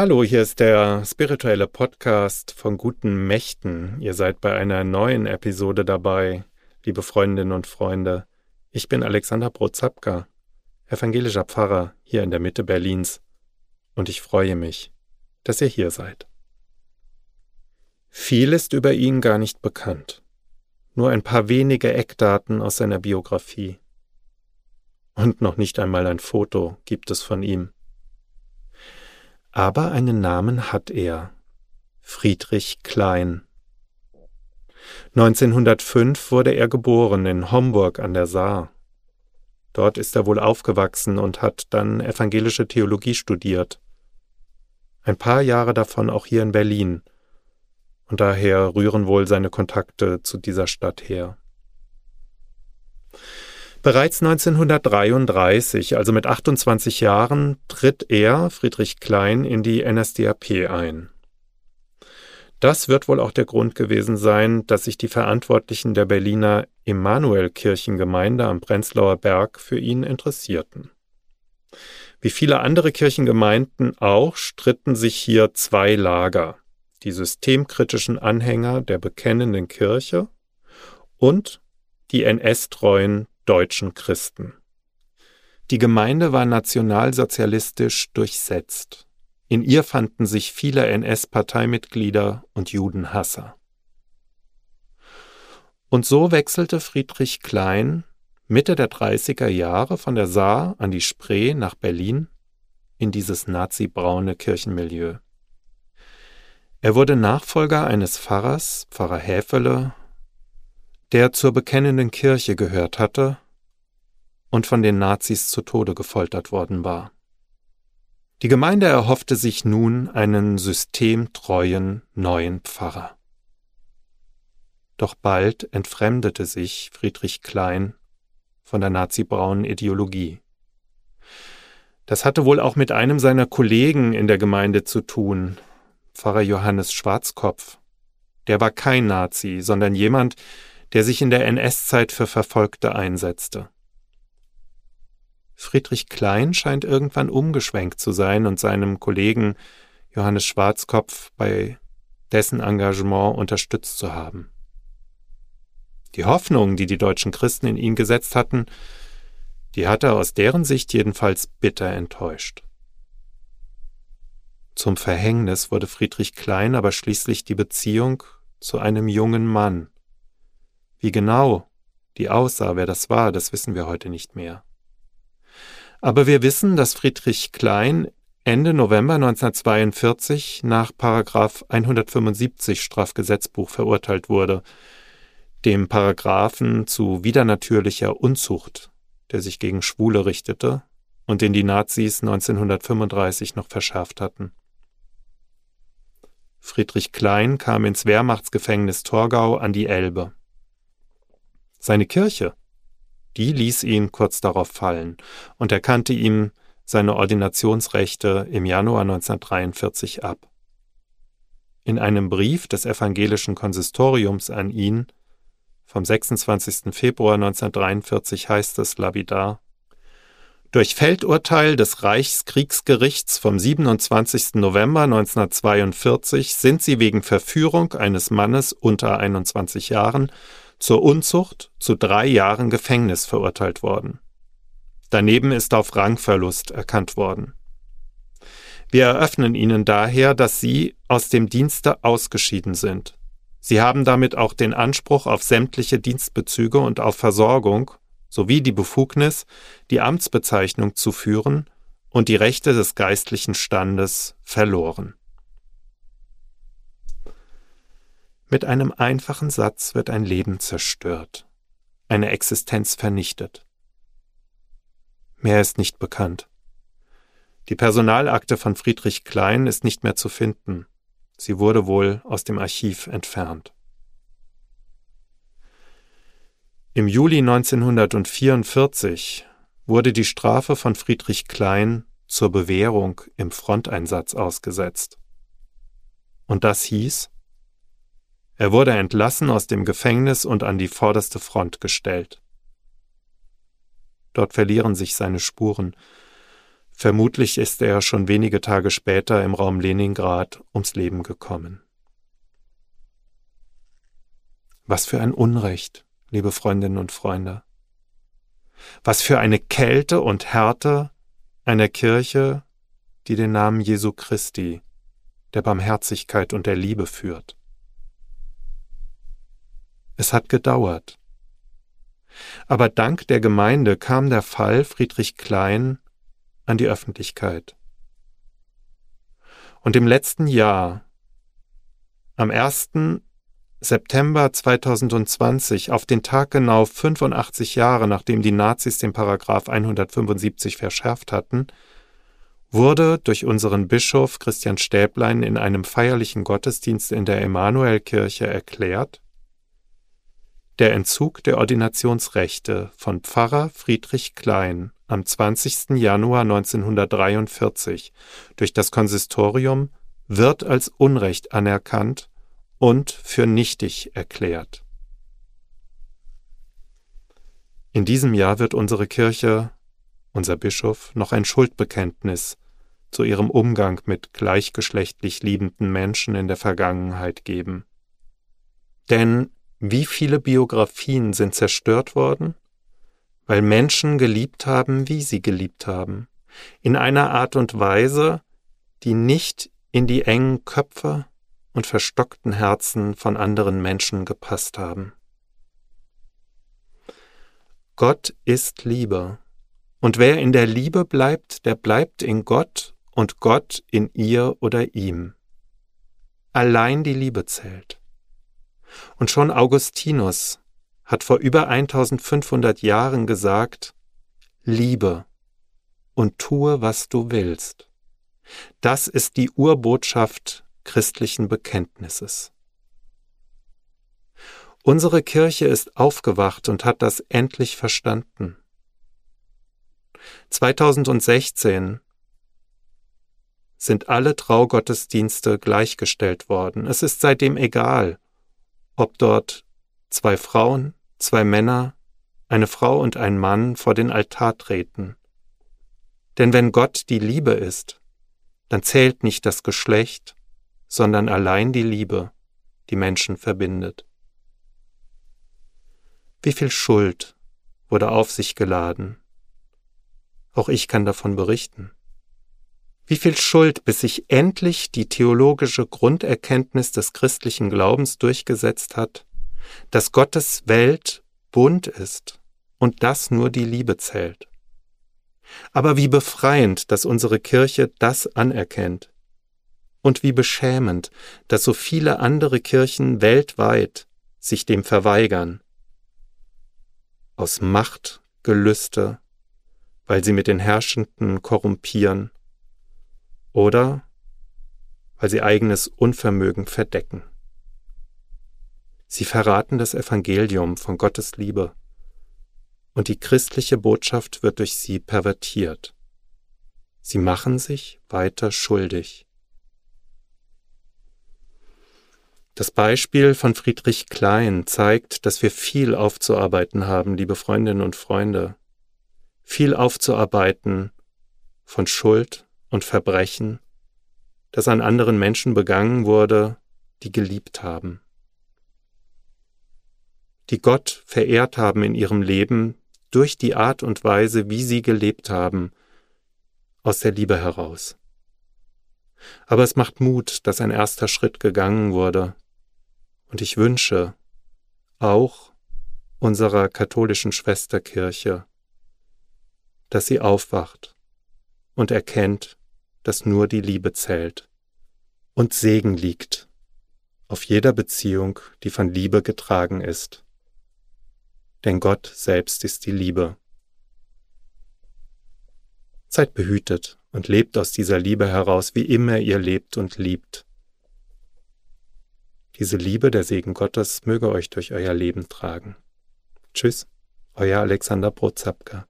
Hallo, hier ist der spirituelle Podcast von guten Mächten. Ihr seid bei einer neuen Episode dabei, liebe Freundinnen und Freunde. Ich bin Alexander Brozapka, evangelischer Pfarrer hier in der Mitte Berlins, und ich freue mich, dass ihr hier seid. Viel ist über ihn gar nicht bekannt, nur ein paar wenige Eckdaten aus seiner Biografie. Und noch nicht einmal ein Foto gibt es von ihm. Aber einen Namen hat er. Friedrich Klein. 1905 wurde er geboren in Homburg an der Saar. Dort ist er wohl aufgewachsen und hat dann evangelische Theologie studiert. Ein paar Jahre davon auch hier in Berlin. Und daher rühren wohl seine Kontakte zu dieser Stadt her. Bereits 1933, also mit 28 Jahren, tritt er, Friedrich Klein, in die NSDAP ein. Das wird wohl auch der Grund gewesen sein, dass sich die Verantwortlichen der Berliner Emanuelkirchengemeinde am Prenzlauer Berg für ihn interessierten. Wie viele andere Kirchengemeinden auch stritten sich hier zwei Lager, die systemkritischen Anhänger der bekennenden Kirche und die NS-treuen deutschen Christen. Die Gemeinde war nationalsozialistisch durchsetzt. In ihr fanden sich viele NS-Parteimitglieder und Judenhasser. Und so wechselte Friedrich Klein Mitte der 30er Jahre von der Saar an die Spree nach Berlin in dieses nazi-braune Kirchenmilieu. Er wurde Nachfolger eines Pfarrers, Pfarrer Häfele, der zur bekennenden Kirche gehört hatte und von den Nazis zu Tode gefoltert worden war. Die Gemeinde erhoffte sich nun einen systemtreuen neuen Pfarrer. Doch bald entfremdete sich Friedrich Klein von der nazibraunen Ideologie. Das hatte wohl auch mit einem seiner Kollegen in der Gemeinde zu tun, Pfarrer Johannes Schwarzkopf. Der war kein Nazi, sondern jemand, der sich in der NS-Zeit für Verfolgte einsetzte. Friedrich Klein scheint irgendwann umgeschwenkt zu sein und seinem Kollegen Johannes Schwarzkopf bei dessen Engagement unterstützt zu haben. Die Hoffnung, die die deutschen Christen in ihn gesetzt hatten, die hat er aus deren Sicht jedenfalls bitter enttäuscht. Zum Verhängnis wurde Friedrich Klein aber schließlich die Beziehung zu einem jungen Mann, wie genau die aussah, wer das war, das wissen wir heute nicht mehr. Aber wir wissen, dass Friedrich Klein Ende November 1942 nach Paragraph 175 Strafgesetzbuch verurteilt wurde, dem Paragraphen zu widernatürlicher Unzucht, der sich gegen Schwule richtete und den die Nazis 1935 noch verschärft hatten. Friedrich Klein kam ins Wehrmachtsgefängnis Torgau an die Elbe. Seine Kirche, die ließ ihn kurz darauf fallen und erkannte ihm seine Ordinationsrechte im Januar 1943 ab. In einem Brief des evangelischen Konsistoriums an ihn vom 26. Februar 1943 heißt es lapidar durch Feldurteil des Reichskriegsgerichts vom 27. November 1942 sind sie wegen Verführung eines Mannes unter 21 Jahren zur Unzucht zu drei Jahren Gefängnis verurteilt worden. Daneben ist auf Rangverlust erkannt worden. Wir eröffnen Ihnen daher, dass Sie aus dem Dienste ausgeschieden sind. Sie haben damit auch den Anspruch auf sämtliche Dienstbezüge und auf Versorgung sowie die Befugnis, die Amtsbezeichnung zu führen und die Rechte des geistlichen Standes verloren. Mit einem einfachen Satz wird ein Leben zerstört, eine Existenz vernichtet. Mehr ist nicht bekannt. Die Personalakte von Friedrich Klein ist nicht mehr zu finden. Sie wurde wohl aus dem Archiv entfernt. Im Juli 1944 wurde die Strafe von Friedrich Klein zur Bewährung im Fronteinsatz ausgesetzt. Und das hieß, er wurde entlassen aus dem Gefängnis und an die vorderste Front gestellt. Dort verlieren sich seine Spuren. Vermutlich ist er schon wenige Tage später im Raum Leningrad ums Leben gekommen. Was für ein Unrecht, liebe Freundinnen und Freunde. Was für eine Kälte und Härte einer Kirche, die den Namen Jesu Christi, der Barmherzigkeit und der Liebe führt. Es hat gedauert. Aber dank der Gemeinde kam der Fall Friedrich Klein an die Öffentlichkeit. Und im letzten Jahr, am 1. September 2020, auf den Tag genau 85 Jahre nachdem die Nazis den Paragraph 175 verschärft hatten, wurde durch unseren Bischof Christian Stäblein in einem feierlichen Gottesdienst in der Emanuelkirche erklärt, der Entzug der Ordinationsrechte von Pfarrer Friedrich Klein am 20. Januar 1943 durch das Konsistorium wird als Unrecht anerkannt und für nichtig erklärt. In diesem Jahr wird unsere Kirche, unser Bischof, noch ein Schuldbekenntnis zu ihrem Umgang mit gleichgeschlechtlich liebenden Menschen in der Vergangenheit geben. Denn wie viele Biografien sind zerstört worden? weil Menschen geliebt haben, wie sie geliebt haben, in einer Art und Weise, die nicht in die engen Köpfe und verstockten Herzen von anderen Menschen gepasst haben. Gott ist Liebe, und wer in der Liebe bleibt, der bleibt in Gott und Gott in ihr oder ihm. Allein die Liebe zählt. Und schon Augustinus hat vor über 1500 Jahren gesagt, Liebe und tue, was du willst. Das ist die Urbotschaft christlichen Bekenntnisses. Unsere Kirche ist aufgewacht und hat das endlich verstanden. 2016 sind alle Traugottesdienste gleichgestellt worden. Es ist seitdem egal, ob dort zwei Frauen, zwei Männer, eine Frau und ein Mann vor den Altar treten. Denn wenn Gott die Liebe ist, dann zählt nicht das Geschlecht, sondern allein die Liebe, die Menschen verbindet. Wie viel Schuld wurde auf sich geladen? Auch ich kann davon berichten. Wie viel Schuld, bis sich endlich die theologische Grunderkenntnis des christlichen Glaubens durchgesetzt hat, dass Gottes Welt bunt ist und dass nur die Liebe zählt. Aber wie befreiend, dass unsere Kirche das anerkennt. Und wie beschämend, dass so viele andere Kirchen weltweit sich dem verweigern. Aus Macht, Gelüste, weil sie mit den Herrschenden korrumpieren oder weil sie eigenes Unvermögen verdecken. Sie verraten das Evangelium von Gottes Liebe und die christliche Botschaft wird durch sie pervertiert. Sie machen sich weiter schuldig. Das Beispiel von Friedrich Klein zeigt, dass wir viel aufzuarbeiten haben, liebe Freundinnen und Freunde. Viel aufzuarbeiten von Schuld und Verbrechen, das an anderen Menschen begangen wurde, die geliebt haben die Gott verehrt haben in ihrem Leben durch die Art und Weise, wie sie gelebt haben, aus der Liebe heraus. Aber es macht Mut, dass ein erster Schritt gegangen wurde, und ich wünsche auch unserer katholischen Schwesterkirche, dass sie aufwacht und erkennt, dass nur die Liebe zählt und Segen liegt auf jeder Beziehung, die von Liebe getragen ist denn Gott selbst ist die Liebe. Seid behütet und lebt aus dieser Liebe heraus, wie immer ihr lebt und liebt. Diese Liebe, der Segen Gottes, möge euch durch euer Leben tragen. Tschüss, euer Alexander Brozapka.